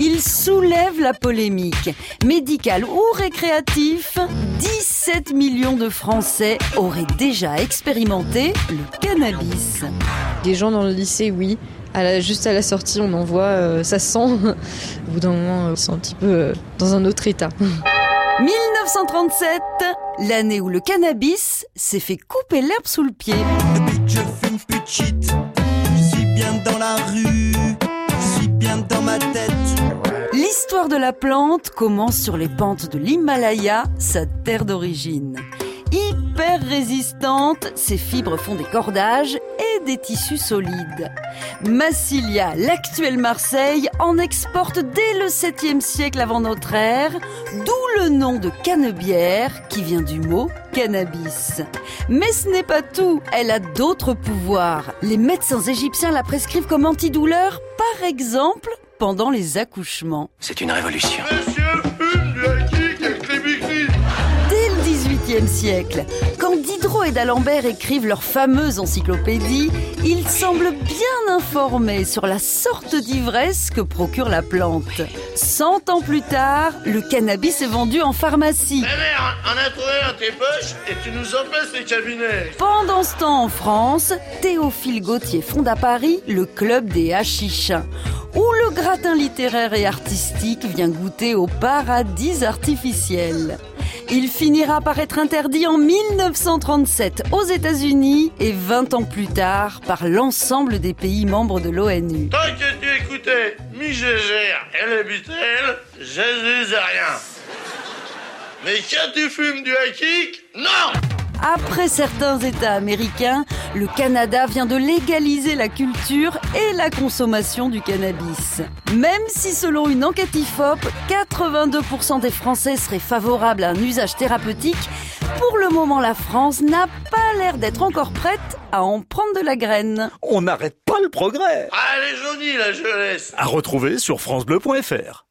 Il soulève la polémique. Médical ou récréatif, 17 millions de Français auraient déjà expérimenté le cannabis. Des gens dans le lycée, oui. juste à la sortie, on en voit, euh, ça sent. Au bout d'un moment, ils sont un petit peu euh, dans un autre état. 1937, l'année où le cannabis s'est fait couper l'herbe sous le pied. L'histoire de la plante commence sur les pentes de l'Himalaya, sa terre d'origine. Hyper résistante, ses fibres font des cordages et des tissus solides. Massilia, l'actuelle Marseille, en exporte dès le 7e siècle avant notre ère, d'où le nom de cannebière qui vient du mot cannabis. Mais ce n'est pas tout, elle a d'autres pouvoirs. Les médecins égyptiens la prescrivent comme antidouleur, par exemple pendant les accouchements. C'est une révolution. siècle. Quand Diderot et d'Alembert écrivent leur fameuse encyclopédie, ils semblent bien informés sur la sorte d'ivresse que procure la plante. Cent ans plus tard, le cannabis est vendu en pharmacie. Eh mère, on a trouvé dans tes poches et tu nous empêches les cabinets. Pendant ce temps en France, Théophile Gautier fonde à Paris le club des hachichins où le gratin littéraire et artistique vient goûter au paradis artificiel. Il finira par être interdit en 1937 aux États-Unis et 20 ans plus tard par l'ensemble des pays membres de l'ONU. Tant que tu écoutais mi Gégère et les Beatles, Jésus rien. Mais quand tu fumes du hakik, non après certains États américains, le Canada vient de légaliser la culture et la consommation du cannabis. Même si selon une enquête IFOP, 82% des Français seraient favorables à un usage thérapeutique, pour le moment la France n'a pas l'air d'être encore prête à en prendre de la graine. On n'arrête pas le progrès. Ah, elle est jaunie la jeunesse. À retrouver sur francebleu.fr.